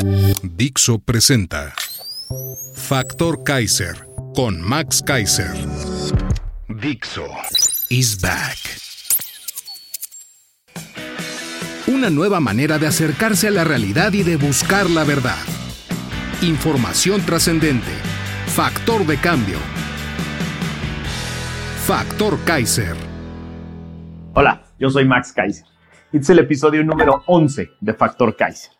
Dixo presenta Factor Kaiser con Max Kaiser. Dixo is back. Una nueva manera de acercarse a la realidad y de buscar la verdad. Información trascendente. Factor de cambio. Factor Kaiser. Hola, yo soy Max Kaiser. Este es el episodio número 11 de Factor Kaiser.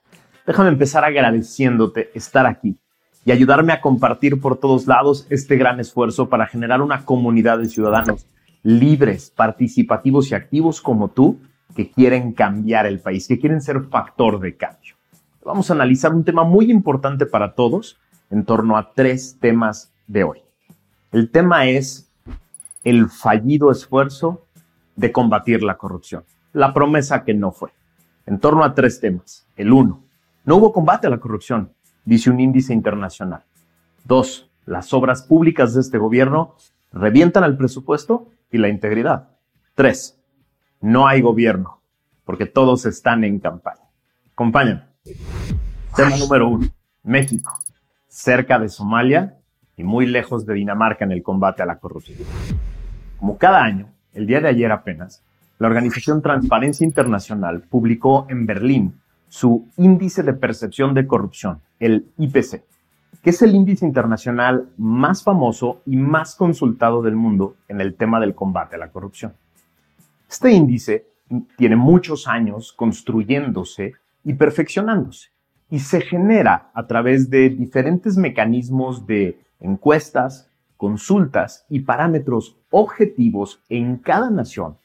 Déjame empezar agradeciéndote estar aquí y ayudarme a compartir por todos lados este gran esfuerzo para generar una comunidad de ciudadanos libres, participativos y activos como tú que quieren cambiar el país, que quieren ser factor de cambio. Vamos a analizar un tema muy importante para todos en torno a tres temas de hoy. El tema es el fallido esfuerzo de combatir la corrupción, la promesa que no fue. En torno a tres temas. El uno, no hubo combate a la corrupción, dice un índice internacional. Dos, las obras públicas de este gobierno revientan al presupuesto y la integridad. Tres, no hay gobierno, porque todos están en campaña. Acompáñame. Tema número uno, México, cerca de Somalia y muy lejos de Dinamarca en el combate a la corrupción. Como cada año, el día de ayer apenas, la organización Transparencia Internacional publicó en Berlín su índice de percepción de corrupción, el IPC, que es el índice internacional más famoso y más consultado del mundo en el tema del combate a la corrupción. Este índice tiene muchos años construyéndose y perfeccionándose y se genera a través de diferentes mecanismos de encuestas, consultas y parámetros objetivos en cada nación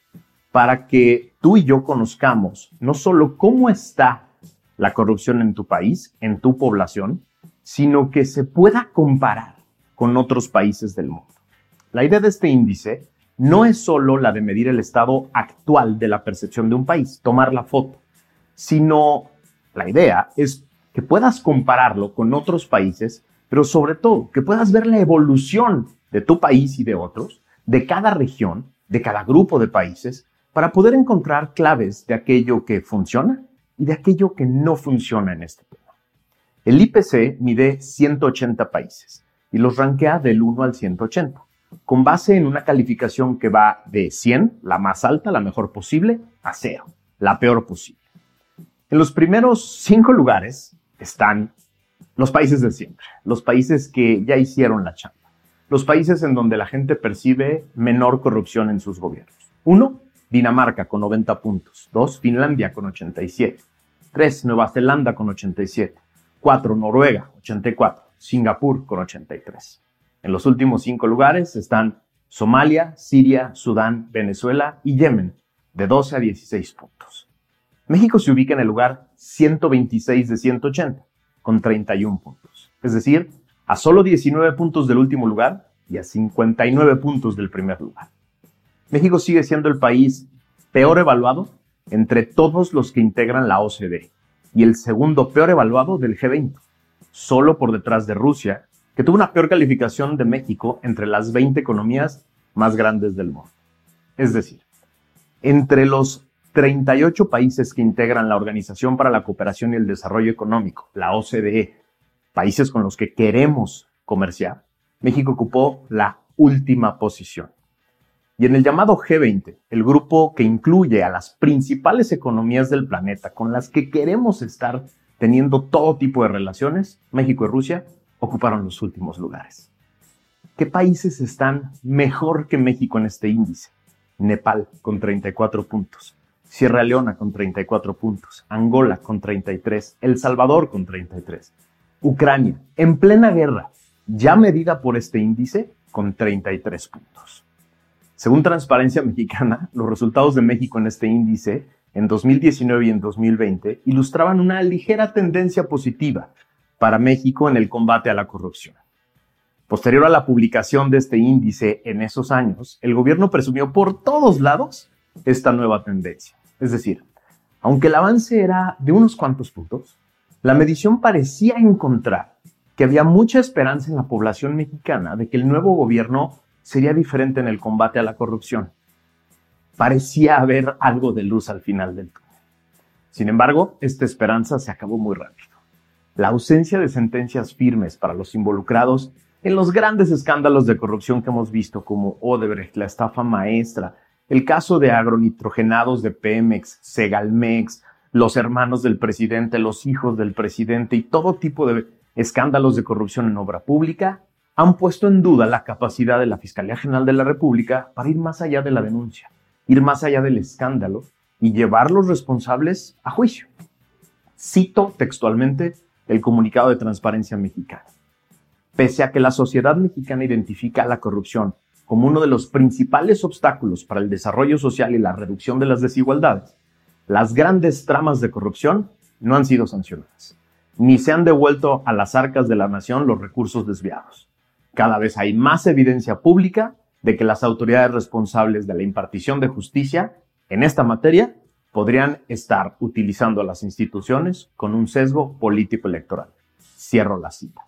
para que tú y yo conozcamos no solo cómo está la corrupción en tu país, en tu población, sino que se pueda comparar con otros países del mundo. La idea de este índice no es solo la de medir el estado actual de la percepción de un país, tomar la foto, sino la idea es que puedas compararlo con otros países, pero sobre todo que puedas ver la evolución de tu país y de otros, de cada región, de cada grupo de países, para poder encontrar claves de aquello que funciona y de aquello que no funciona en este tema. El IPC mide 180 países y los rankea del 1 al 180, con base en una calificación que va de 100, la más alta, la mejor posible, a 0, la peor posible. En los primeros cinco lugares están los países de siempre, los países que ya hicieron la chamba, los países en donde la gente percibe menor corrupción en sus gobiernos. Uno, Dinamarca con 90 puntos. 2. Finlandia con 87. 3. Nueva Zelanda con 87. 4. Noruega, 84. Singapur con 83. En los últimos cinco lugares están Somalia, Siria, Sudán, Venezuela y Yemen, de 12 a 16 puntos. México se ubica en el lugar 126 de 180, con 31 puntos. Es decir, a solo 19 puntos del último lugar y a 59 puntos del primer lugar. México sigue siendo el país peor evaluado entre todos los que integran la OCDE y el segundo peor evaluado del G20, solo por detrás de Rusia, que tuvo una peor calificación de México entre las 20 economías más grandes del mundo. Es decir, entre los 38 países que integran la Organización para la Cooperación y el Desarrollo Económico, la OCDE, países con los que queremos comerciar, México ocupó la última posición. Y en el llamado G20, el grupo que incluye a las principales economías del planeta con las que queremos estar teniendo todo tipo de relaciones, México y Rusia ocuparon los últimos lugares. ¿Qué países están mejor que México en este índice? Nepal con 34 puntos, Sierra Leona con 34 puntos, Angola con 33, El Salvador con 33, Ucrania en plena guerra, ya medida por este índice, con 33 puntos. Según Transparencia Mexicana, los resultados de México en este índice en 2019 y en 2020 ilustraban una ligera tendencia positiva para México en el combate a la corrupción. Posterior a la publicación de este índice en esos años, el gobierno presumió por todos lados esta nueva tendencia. Es decir, aunque el avance era de unos cuantos puntos, la medición parecía encontrar que había mucha esperanza en la población mexicana de que el nuevo gobierno sería diferente en el combate a la corrupción. Parecía haber algo de luz al final del túnel. Sin embargo, esta esperanza se acabó muy rápido. La ausencia de sentencias firmes para los involucrados en los grandes escándalos de corrupción que hemos visto como Odebrecht, la estafa maestra, el caso de agronitrogenados de Pemex, Segalmex, los hermanos del presidente, los hijos del presidente y todo tipo de escándalos de corrupción en obra pública han puesto en duda la capacidad de la Fiscalía General de la República para ir más allá de la denuncia, ir más allá del escándalo y llevar los responsables a juicio. Cito textualmente el comunicado de Transparencia Mexicana. Pese a que la sociedad mexicana identifica la corrupción como uno de los principales obstáculos para el desarrollo social y la reducción de las desigualdades, las grandes tramas de corrupción no han sido sancionadas, ni se han devuelto a las arcas de la nación los recursos desviados. Cada vez hay más evidencia pública de que las autoridades responsables de la impartición de justicia en esta materia podrían estar utilizando a las instituciones con un sesgo político electoral. Cierro la cita.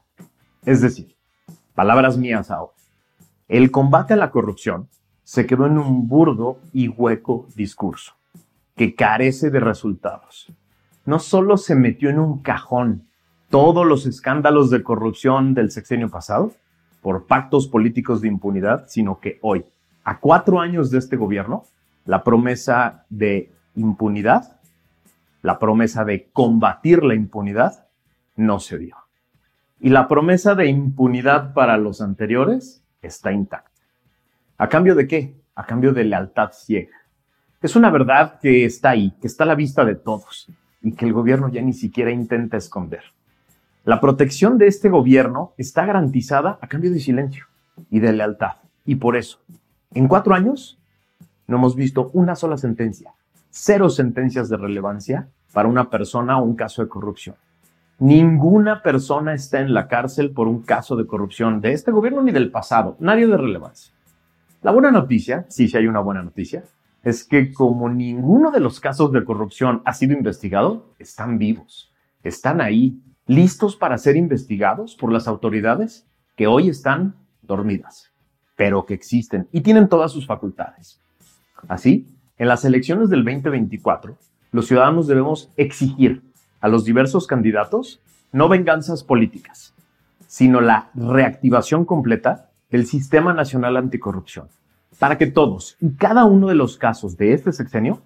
Es decir, palabras mías ahora. El combate a la corrupción se quedó en un burdo y hueco discurso que carece de resultados. No solo se metió en un cajón todos los escándalos de corrupción del sexenio pasado por pactos políticos de impunidad, sino que hoy, a cuatro años de este gobierno, la promesa de impunidad, la promesa de combatir la impunidad, no se dio. Y la promesa de impunidad para los anteriores está intacta. ¿A cambio de qué? A cambio de lealtad ciega. Es una verdad que está ahí, que está a la vista de todos y que el gobierno ya ni siquiera intenta esconder. La protección de este gobierno está garantizada a cambio de silencio y de lealtad. Y por eso, en cuatro años, no hemos visto una sola sentencia, cero sentencias de relevancia para una persona o un caso de corrupción. Ninguna persona está en la cárcel por un caso de corrupción de este gobierno ni del pasado. Nadie de relevancia. La buena noticia, sí, sí hay una buena noticia, es que como ninguno de los casos de corrupción ha sido investigado, están vivos, están ahí, listos para ser investigados por las autoridades que hoy están dormidas, pero que existen y tienen todas sus facultades. Así, en las elecciones del 2024, los ciudadanos debemos exigir a los diversos candidatos no venganzas políticas, sino la reactivación completa del Sistema Nacional Anticorrupción, para que todos y cada uno de los casos de este sexenio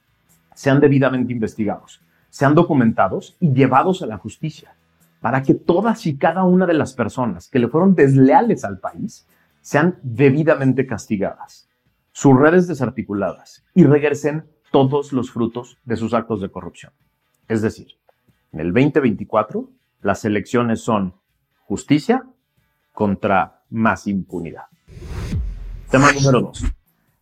sean debidamente investigados, sean documentados y llevados a la justicia, para que todas y cada una de las personas que le fueron desleales al país sean debidamente castigadas, sus redes desarticuladas y regresen todos los frutos de sus actos de corrupción. Es decir, en el 2024, las elecciones son justicia contra más impunidad. Tema número dos.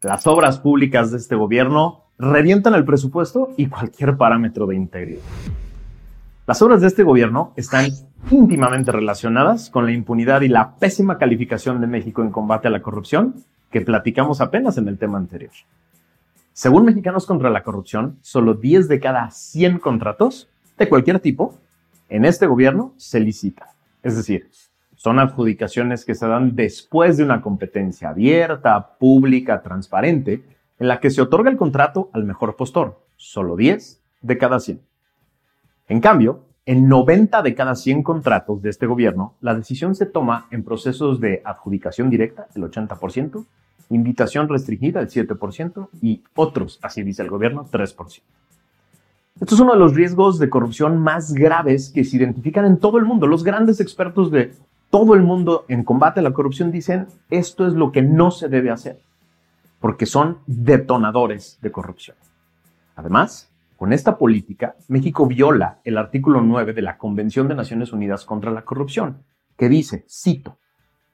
Las obras públicas de este gobierno revientan el presupuesto y cualquier parámetro de integridad. Las obras de este gobierno están íntimamente relacionadas con la impunidad y la pésima calificación de México en combate a la corrupción que platicamos apenas en el tema anterior. Según Mexicanos contra la Corrupción, solo 10 de cada 100 contratos de cualquier tipo, en este gobierno se licita. Es decir, son adjudicaciones que se dan después de una competencia abierta, pública, transparente, en la que se otorga el contrato al mejor postor, solo 10 de cada 100. En cambio, en 90 de cada 100 contratos de este gobierno, la decisión se toma en procesos de adjudicación directa, el 80%, invitación restringida, el 7%, y otros, así dice el gobierno, 3%. Esto es uno de los riesgos de corrupción más graves que se identifican en todo el mundo. Los grandes expertos de todo el mundo en combate a la corrupción dicen esto es lo que no se debe hacer, porque son detonadores de corrupción. Además, con esta política, México viola el artículo 9 de la Convención de Naciones Unidas contra la Corrupción, que dice, cito,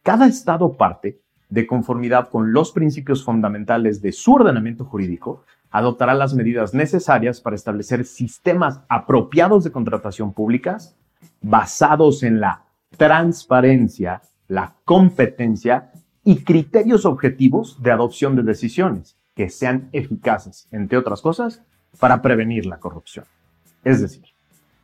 cada Estado parte, de conformidad con los principios fundamentales de su ordenamiento jurídico, adoptará las medidas necesarias para establecer sistemas apropiados de contratación públicas basados en la transparencia, la competencia y criterios objetivos de adopción de decisiones que sean eficaces, entre otras cosas, para prevenir la corrupción. Es decir,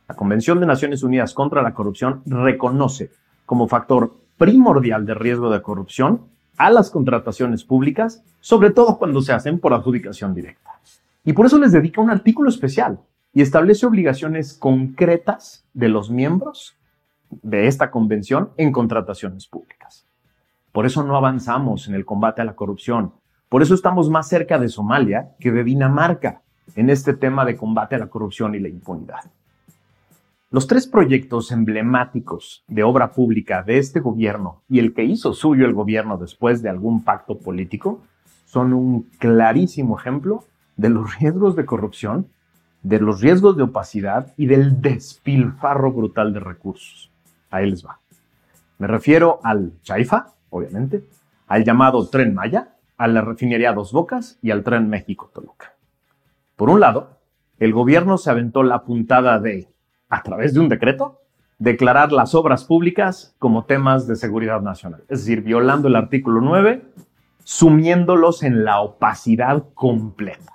la Convención de Naciones Unidas contra la Corrupción reconoce como factor primordial de riesgo de corrupción a las contrataciones públicas, sobre todo cuando se hacen por adjudicación directa. Y por eso les dedica un artículo especial y establece obligaciones concretas de los miembros de esta convención en contrataciones públicas. Por eso no avanzamos en el combate a la corrupción. Por eso estamos más cerca de Somalia que de Dinamarca en este tema de combate a la corrupción y la impunidad. Los tres proyectos emblemáticos de obra pública de este gobierno y el que hizo suyo el gobierno después de algún pacto político son un clarísimo ejemplo de los riesgos de corrupción, de los riesgos de opacidad y del despilfarro brutal de recursos. Ahí les va. Me refiero al Chaifa, obviamente, al llamado Tren Maya, a la refinería Dos Bocas y al Tren México-Toluca. Por un lado, el gobierno se aventó la puntada de, a través de un decreto, declarar las obras públicas como temas de seguridad nacional, es decir, violando el artículo 9, sumiéndolos en la opacidad completa.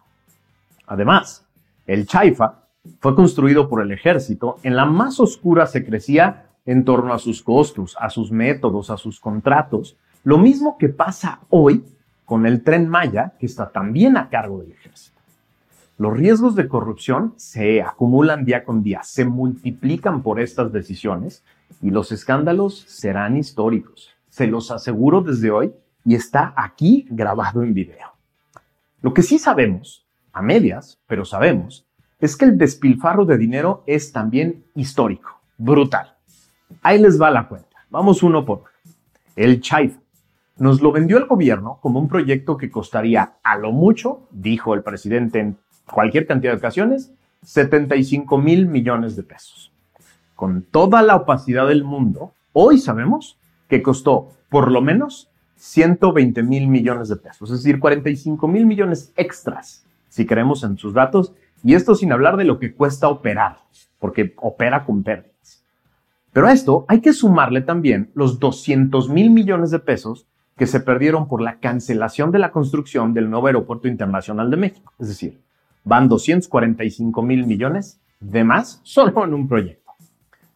Además, el Chaifa fue construido por el ejército en la más oscura secrecía en torno a sus costos, a sus métodos, a sus contratos. Lo mismo que pasa hoy con el tren Maya, que está también a cargo del ejército. Los riesgos de corrupción se acumulan día con día, se multiplican por estas decisiones y los escándalos serán históricos. Se los aseguro desde hoy y está aquí grabado en video. Lo que sí sabemos a medias, pero sabemos, es que el despilfarro de dinero es también histórico, brutal. Ahí les va la cuenta. Vamos uno por uno. El Chaifa nos lo vendió el gobierno como un proyecto que costaría a lo mucho, dijo el presidente en cualquier cantidad de ocasiones, 75 mil millones de pesos. Con toda la opacidad del mundo, hoy sabemos que costó por lo menos 120 mil millones de pesos, es decir, 45 mil millones extras si creemos en sus datos, y esto sin hablar de lo que cuesta operar, porque opera con pérdidas. Pero a esto hay que sumarle también los 200 mil millones de pesos que se perdieron por la cancelación de la construcción del nuevo Aeropuerto Internacional de México. Es decir, van 245 mil millones de más solo en un proyecto.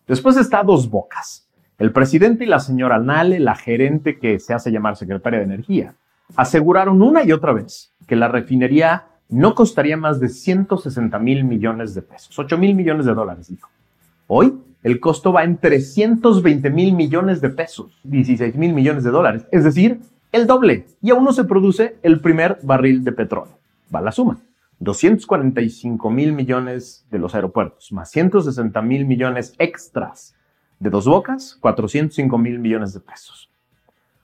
Después está Dos Bocas. El presidente y la señora Nale, la gerente que se hace llamar secretaria de Energía, aseguraron una y otra vez que la refinería no costaría más de 160 mil millones de pesos, 8 mil millones de dólares, dijo. Hoy el costo va en 320 mil millones de pesos, 16 mil millones de dólares, es decir, el doble, y aún no se produce el primer barril de petróleo. Va la suma. 245 mil millones de los aeropuertos, más 160 mil millones extras de dos bocas, 405 mil millones de pesos.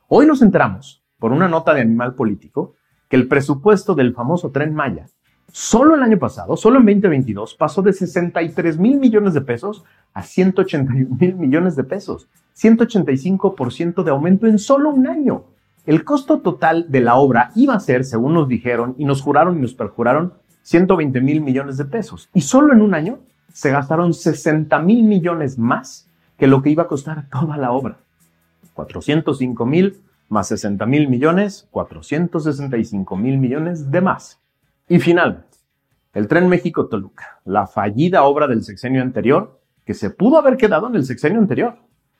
Hoy nos enteramos, por una nota de Animal Político, que el presupuesto del famoso tren Maya, solo el año pasado, solo en 2022, pasó de 63 mil millones de pesos a 181 mil millones de pesos. 185% de aumento en solo un año. El costo total de la obra iba a ser, según nos dijeron y nos juraron y nos perjuraron, 120 mil millones de pesos. Y solo en un año se gastaron 60 mil millones más que lo que iba a costar toda la obra. 405 mil más 60 mil millones, 465 mil millones de más. Y finalmente, el tren México-Toluca, la fallida obra del sexenio anterior, que se pudo haber quedado en el sexenio anterior,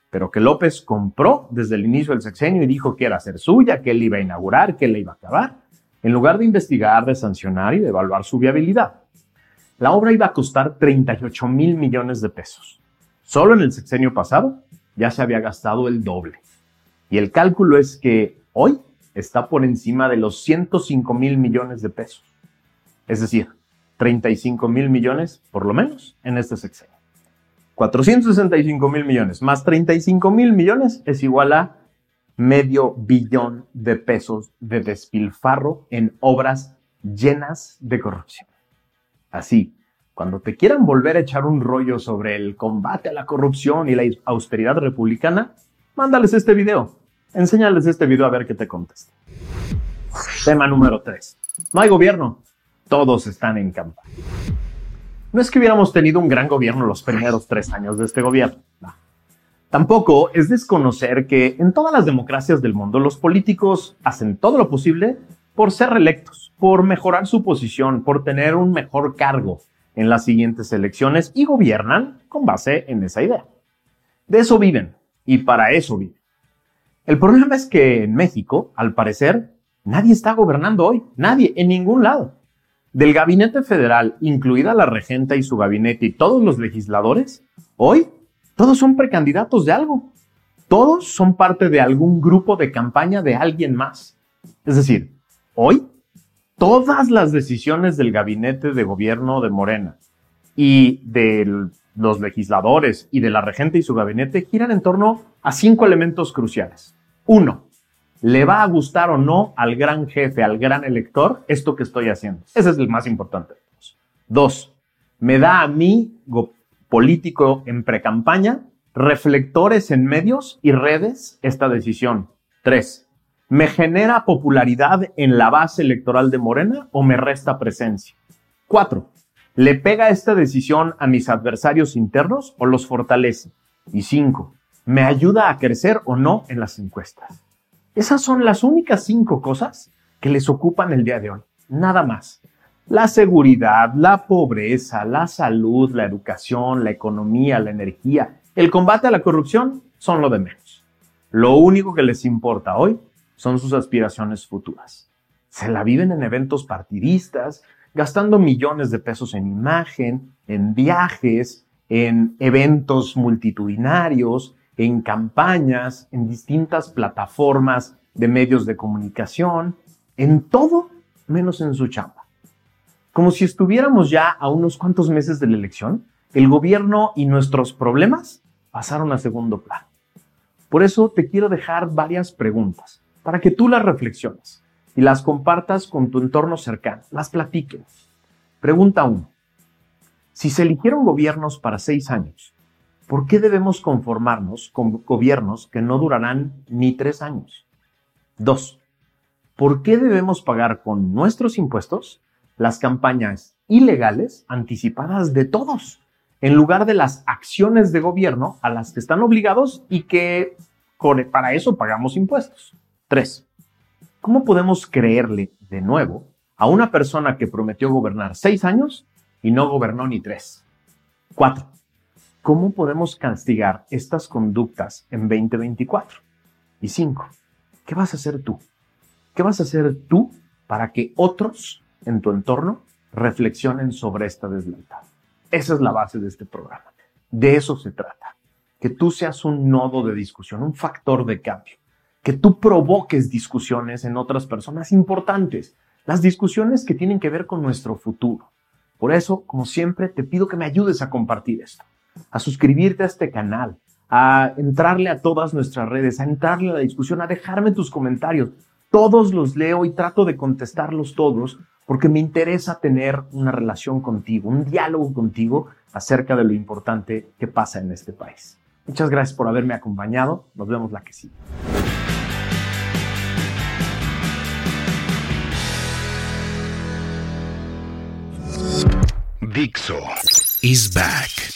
pero que López compró desde el inicio del sexenio y dijo que era ser suya, que él iba a inaugurar, que él iba a acabar, en lugar de investigar, de sancionar y de evaluar su viabilidad. La obra iba a costar 38 mil millones de pesos. Solo en el sexenio pasado ya se había gastado el doble. Y el cálculo es que hoy está por encima de los 105 mil millones de pesos. Es decir, 35 mil millones, por lo menos, en este sexenio. 465 mil millones más 35 mil millones es igual a medio billón de pesos de despilfarro en obras llenas de corrupción. Así, cuando te quieran volver a echar un rollo sobre el combate a la corrupción y la austeridad republicana, mándales este video. Enséñales este video a ver qué te contesta. Tema número 3. No hay gobierno. todos están en campaña. No es que hubiéramos tenido un gran gobierno los primeros tres años de este gobierno. Tampoco es desconocer que en todas las democracias del mundo los políticos hacen todo lo posible por ser reelectos, por mejorar su posición, por tener un mejor cargo en las siguientes elecciones y gobiernan con base en esa idea. De eso viven y para eso viven. El problema es que en México, al parecer, nadie está gobernando hoy, nadie, en ningún lado. Del gabinete federal, incluida la regenta y su gabinete y todos los legisladores, hoy todos son precandidatos de algo. Todos son parte de algún grupo de campaña de alguien más. Es decir, hoy todas las decisiones del gabinete de gobierno de Morena y de los legisladores y de la regente y su gabinete giran en torno a cinco elementos cruciales. Uno, ¿le va a gustar o no al gran jefe, al gran elector, esto que estoy haciendo? Ese es el más importante. Dos, ¿me da a mí, político en precampaña, reflectores en medios y redes esta decisión? Tres, ¿me genera popularidad en la base electoral de Morena o me resta presencia? Cuatro, ¿le pega esta decisión a mis adversarios internos o los fortalece? Y cinco, ¿me ayuda a crecer o no en las encuestas? Esas son las únicas cinco cosas que les ocupan el día de hoy. Nada más. La seguridad, la pobreza, la salud, la educación, la economía, la energía, el combate a la corrupción son lo de menos. Lo único que les importa hoy son sus aspiraciones futuras. Se la viven en eventos partidistas, gastando millones de pesos en imagen, en viajes, en eventos multitudinarios, en campañas, en distintas plataformas de medios de comunicación, en todo menos en su chamba. Como si estuviéramos ya a unos cuantos meses de la elección, el gobierno y nuestros problemas pasaron a segundo plano. Por eso te quiero dejar varias preguntas para que tú las reflexiones y las compartas con tu entorno cercano, las platiques. Pregunta 1. Si se eligieron gobiernos para seis años, ¿por qué debemos conformarnos con gobiernos que no durarán ni tres años? Dos, ¿por qué debemos pagar con nuestros impuestos las campañas ilegales anticipadas de todos, en lugar de las acciones de gobierno a las que están obligados y que para eso pagamos impuestos? Tres, ¿cómo podemos creerle de nuevo a una persona que prometió gobernar seis años y no gobernó ni tres? Cuatro, ¿Cómo podemos castigar estas conductas en 2024? Y cinco, ¿qué vas a hacer tú? ¿Qué vas a hacer tú para que otros en tu entorno reflexionen sobre esta deslealtad? Esa es la base de este programa. De eso se trata. Que tú seas un nodo de discusión, un factor de cambio. Que tú provoques discusiones en otras personas importantes. Las discusiones que tienen que ver con nuestro futuro. Por eso, como siempre, te pido que me ayudes a compartir esto a suscribirte a este canal, a entrarle a todas nuestras redes, a entrarle a la discusión, a dejarme tus comentarios. Todos los leo y trato de contestarlos todos porque me interesa tener una relación contigo, un diálogo contigo acerca de lo importante que pasa en este país. Muchas gracias por haberme acompañado. Nos vemos la que sigue. Dixo is back.